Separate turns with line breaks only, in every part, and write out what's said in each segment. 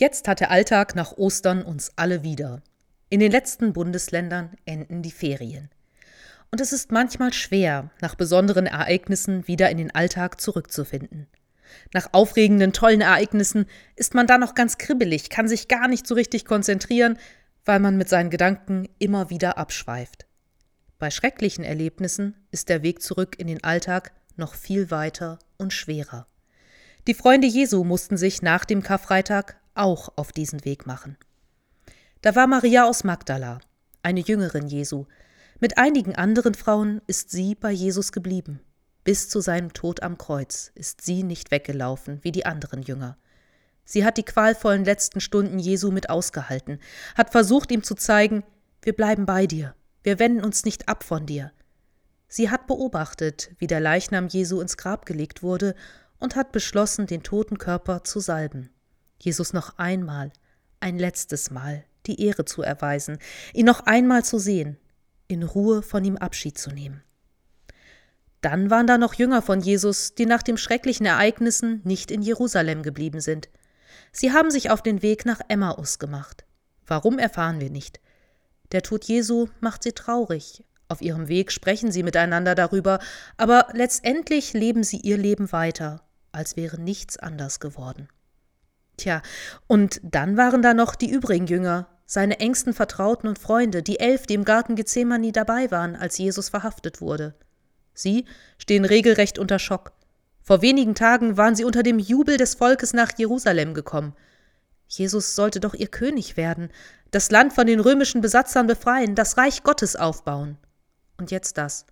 Jetzt hat der Alltag nach Ostern uns alle wieder. In den letzten Bundesländern enden die Ferien. Und es ist manchmal schwer, nach besonderen Ereignissen wieder in den Alltag zurückzufinden. Nach aufregenden, tollen Ereignissen ist man da noch ganz kribbelig, kann sich gar nicht so richtig konzentrieren, weil man mit seinen Gedanken immer wieder abschweift. Bei schrecklichen Erlebnissen ist der Weg zurück in den Alltag noch viel weiter und schwerer. Die Freunde Jesu mussten sich nach dem Karfreitag auch auf diesen Weg machen. Da war Maria aus Magdala, eine Jüngerin Jesu. Mit einigen anderen Frauen ist sie bei Jesus geblieben. Bis zu seinem Tod am Kreuz ist sie nicht weggelaufen wie die anderen Jünger. Sie hat die qualvollen letzten Stunden Jesu mit ausgehalten, hat versucht, ihm zu zeigen, wir bleiben bei dir, wir wenden uns nicht ab von dir. Sie hat beobachtet, wie der Leichnam Jesu ins Grab gelegt wurde und hat beschlossen, den toten Körper zu salben. Jesus noch einmal, ein letztes Mal die Ehre zu erweisen, ihn noch einmal zu sehen, in Ruhe von ihm Abschied zu nehmen. Dann waren da noch Jünger von Jesus, die nach den schrecklichen Ereignissen nicht in Jerusalem geblieben sind. Sie haben sich auf den Weg nach Emmaus gemacht. Warum erfahren wir nicht. Der Tod Jesu macht sie traurig. Auf ihrem Weg sprechen sie miteinander darüber, aber letztendlich leben sie ihr Leben weiter, als wäre nichts anders geworden. Tja, und dann waren da noch die übrigen Jünger, seine engsten Vertrauten und Freunde, die elf, die im Garten Gethsemane dabei waren, als Jesus verhaftet wurde. Sie stehen regelrecht unter Schock. Vor wenigen Tagen waren sie unter dem Jubel des Volkes nach Jerusalem gekommen. Jesus sollte doch ihr König werden, das Land von den römischen Besatzern befreien, das Reich Gottes aufbauen. Und jetzt das.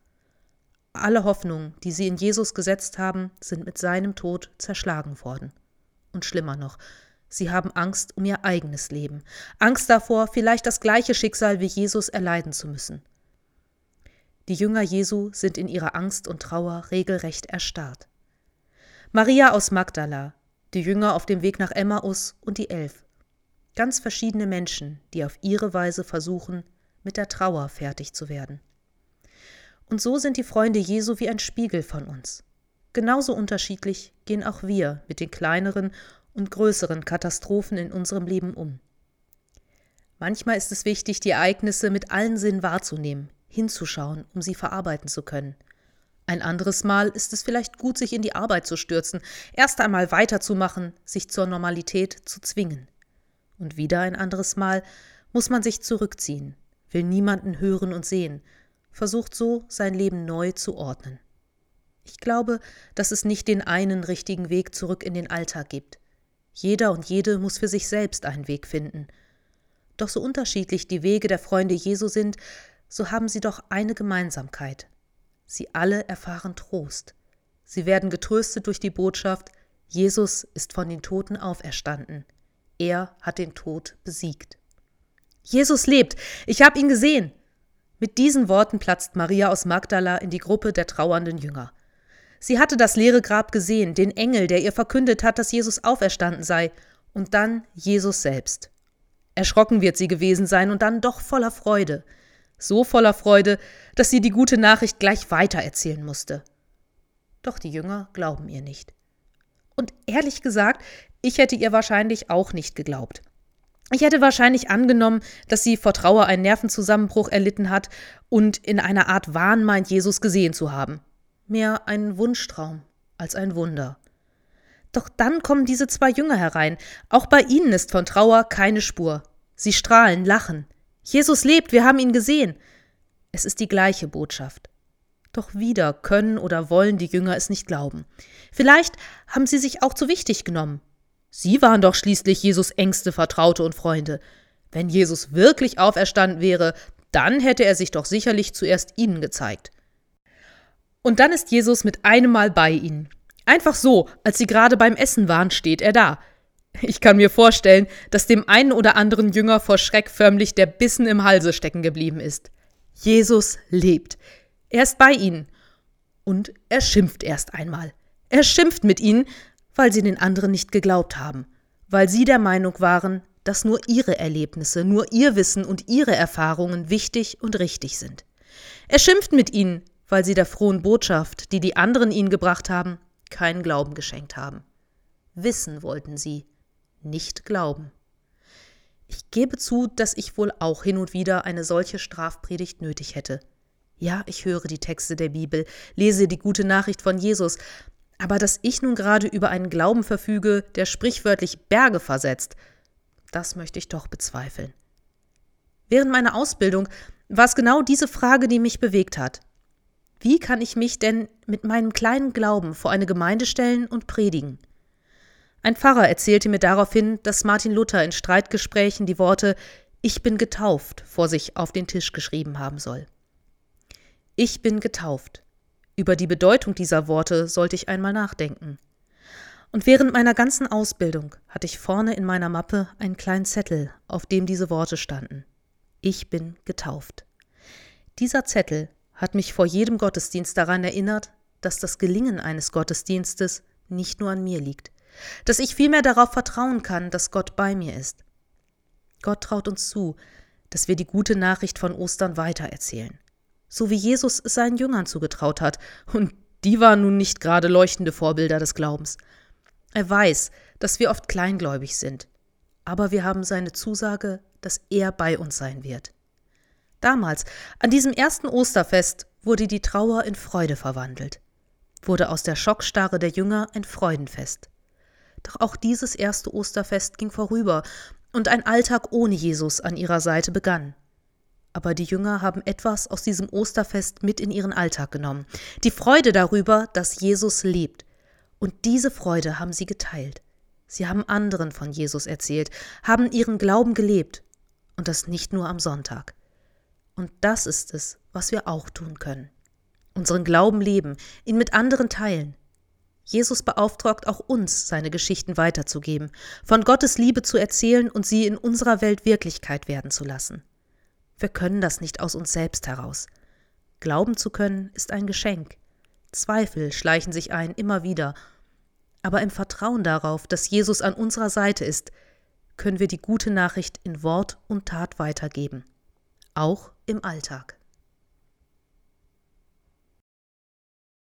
Alle Hoffnungen, die sie in Jesus gesetzt haben, sind mit seinem Tod zerschlagen worden. Und schlimmer noch, sie haben Angst um ihr eigenes Leben, Angst davor, vielleicht das gleiche Schicksal wie Jesus erleiden zu müssen. Die Jünger Jesu sind in ihrer Angst und Trauer regelrecht erstarrt. Maria aus Magdala, die Jünger auf dem Weg nach Emmaus und die Elf. Ganz verschiedene Menschen, die auf ihre Weise versuchen, mit der Trauer fertig zu werden. Und so sind die Freunde Jesu wie ein Spiegel von uns. Genauso unterschiedlich gehen auch wir mit den kleineren und größeren Katastrophen in unserem Leben um. Manchmal ist es wichtig, die Ereignisse mit allen Sinnen wahrzunehmen, hinzuschauen, um sie verarbeiten zu können. Ein anderes Mal ist es vielleicht gut, sich in die Arbeit zu stürzen, erst einmal weiterzumachen, sich zur Normalität zu zwingen. Und wieder ein anderes Mal muss man sich zurückziehen, will niemanden hören und sehen, versucht so sein Leben neu zu ordnen. Ich glaube, dass es nicht den einen richtigen Weg zurück in den Alltag gibt. Jeder und jede muss für sich selbst einen Weg finden. Doch so unterschiedlich die Wege der Freunde Jesu sind, so haben sie doch eine Gemeinsamkeit. Sie alle erfahren Trost. Sie werden getröstet durch die Botschaft, Jesus ist von den Toten auferstanden. Er hat den Tod besiegt. Jesus lebt. Ich habe ihn gesehen. Mit diesen Worten platzt Maria aus Magdala in die Gruppe der trauernden Jünger. Sie hatte das leere Grab gesehen, den Engel, der ihr verkündet hat, dass Jesus auferstanden sei, und dann Jesus selbst. Erschrocken wird sie gewesen sein und dann doch voller Freude. So voller Freude, dass sie die gute Nachricht gleich weitererzählen musste. Doch die Jünger glauben ihr nicht. Und ehrlich gesagt, ich hätte ihr wahrscheinlich auch nicht geglaubt. Ich hätte wahrscheinlich angenommen, dass sie vor Trauer einen Nervenzusammenbruch erlitten hat und in einer Art Wahn meint, Jesus gesehen zu haben mehr ein Wunschtraum als ein Wunder. Doch dann kommen diese zwei Jünger herein. Auch bei ihnen ist von Trauer keine Spur. Sie strahlen, lachen. Jesus lebt, wir haben ihn gesehen. Es ist die gleiche Botschaft. Doch wieder können oder wollen die Jünger es nicht glauben. Vielleicht haben sie sich auch zu wichtig genommen. Sie waren doch schließlich Jesus engste Vertraute und Freunde. Wenn Jesus wirklich auferstanden wäre, dann hätte er sich doch sicherlich zuerst ihnen gezeigt. Und dann ist Jesus mit einem Mal bei ihnen. Einfach so, als sie gerade beim Essen waren, steht er da. Ich kann mir vorstellen, dass dem einen oder anderen Jünger vor Schreck förmlich der Bissen im Halse stecken geblieben ist. Jesus lebt. Er ist bei ihnen. Und er schimpft erst einmal. Er schimpft mit ihnen, weil sie den anderen nicht geglaubt haben, weil sie der Meinung waren, dass nur ihre Erlebnisse, nur ihr Wissen und ihre Erfahrungen wichtig und richtig sind. Er schimpft mit ihnen, weil sie der frohen Botschaft, die die anderen ihnen gebracht haben, keinen Glauben geschenkt haben. Wissen wollten sie, nicht glauben. Ich gebe zu, dass ich wohl auch hin und wieder eine solche Strafpredigt nötig hätte. Ja, ich höre die Texte der Bibel, lese die gute Nachricht von Jesus, aber dass ich nun gerade über einen Glauben verfüge, der sprichwörtlich Berge versetzt, das möchte ich doch bezweifeln. Während meiner Ausbildung war es genau diese Frage, die mich bewegt hat. Wie kann ich mich denn mit meinem kleinen Glauben vor eine Gemeinde stellen und predigen? Ein Pfarrer erzählte mir daraufhin, dass Martin Luther in Streitgesprächen die Worte Ich bin getauft vor sich auf den Tisch geschrieben haben soll. Ich bin getauft. Über die Bedeutung dieser Worte sollte ich einmal nachdenken. Und während meiner ganzen Ausbildung hatte ich vorne in meiner Mappe einen kleinen Zettel, auf dem diese Worte standen. Ich bin getauft. Dieser Zettel hat mich vor jedem Gottesdienst daran erinnert, dass das Gelingen eines Gottesdienstes nicht nur an mir liegt, dass ich vielmehr darauf vertrauen kann, dass Gott bei mir ist. Gott traut uns zu, dass wir die gute Nachricht von Ostern weitererzählen so wie Jesus es seinen Jüngern zugetraut hat, und die waren nun nicht gerade leuchtende Vorbilder des Glaubens. Er weiß, dass wir oft kleingläubig sind, aber wir haben seine Zusage, dass er bei uns sein wird. Damals, an diesem ersten Osterfest, wurde die Trauer in Freude verwandelt, wurde aus der Schockstarre der Jünger ein Freudenfest. Doch auch dieses erste Osterfest ging vorüber, und ein Alltag ohne Jesus an ihrer Seite begann. Aber die Jünger haben etwas aus diesem Osterfest mit in ihren Alltag genommen. Die Freude darüber, dass Jesus lebt. Und diese Freude haben sie geteilt. Sie haben anderen von Jesus erzählt, haben ihren Glauben gelebt. Und das nicht nur am Sonntag. Und das ist es, was wir auch tun können. Unseren Glauben leben, ihn mit anderen teilen. Jesus beauftragt auch uns, seine Geschichten weiterzugeben, von Gottes Liebe zu erzählen und sie in unserer Welt Wirklichkeit werden zu lassen. Wir können das nicht aus uns selbst heraus. Glauben zu können ist ein Geschenk. Zweifel schleichen sich ein immer wieder. Aber im Vertrauen darauf, dass Jesus an unserer Seite ist, können wir die gute Nachricht in Wort und Tat weitergeben. Auch im Alltag.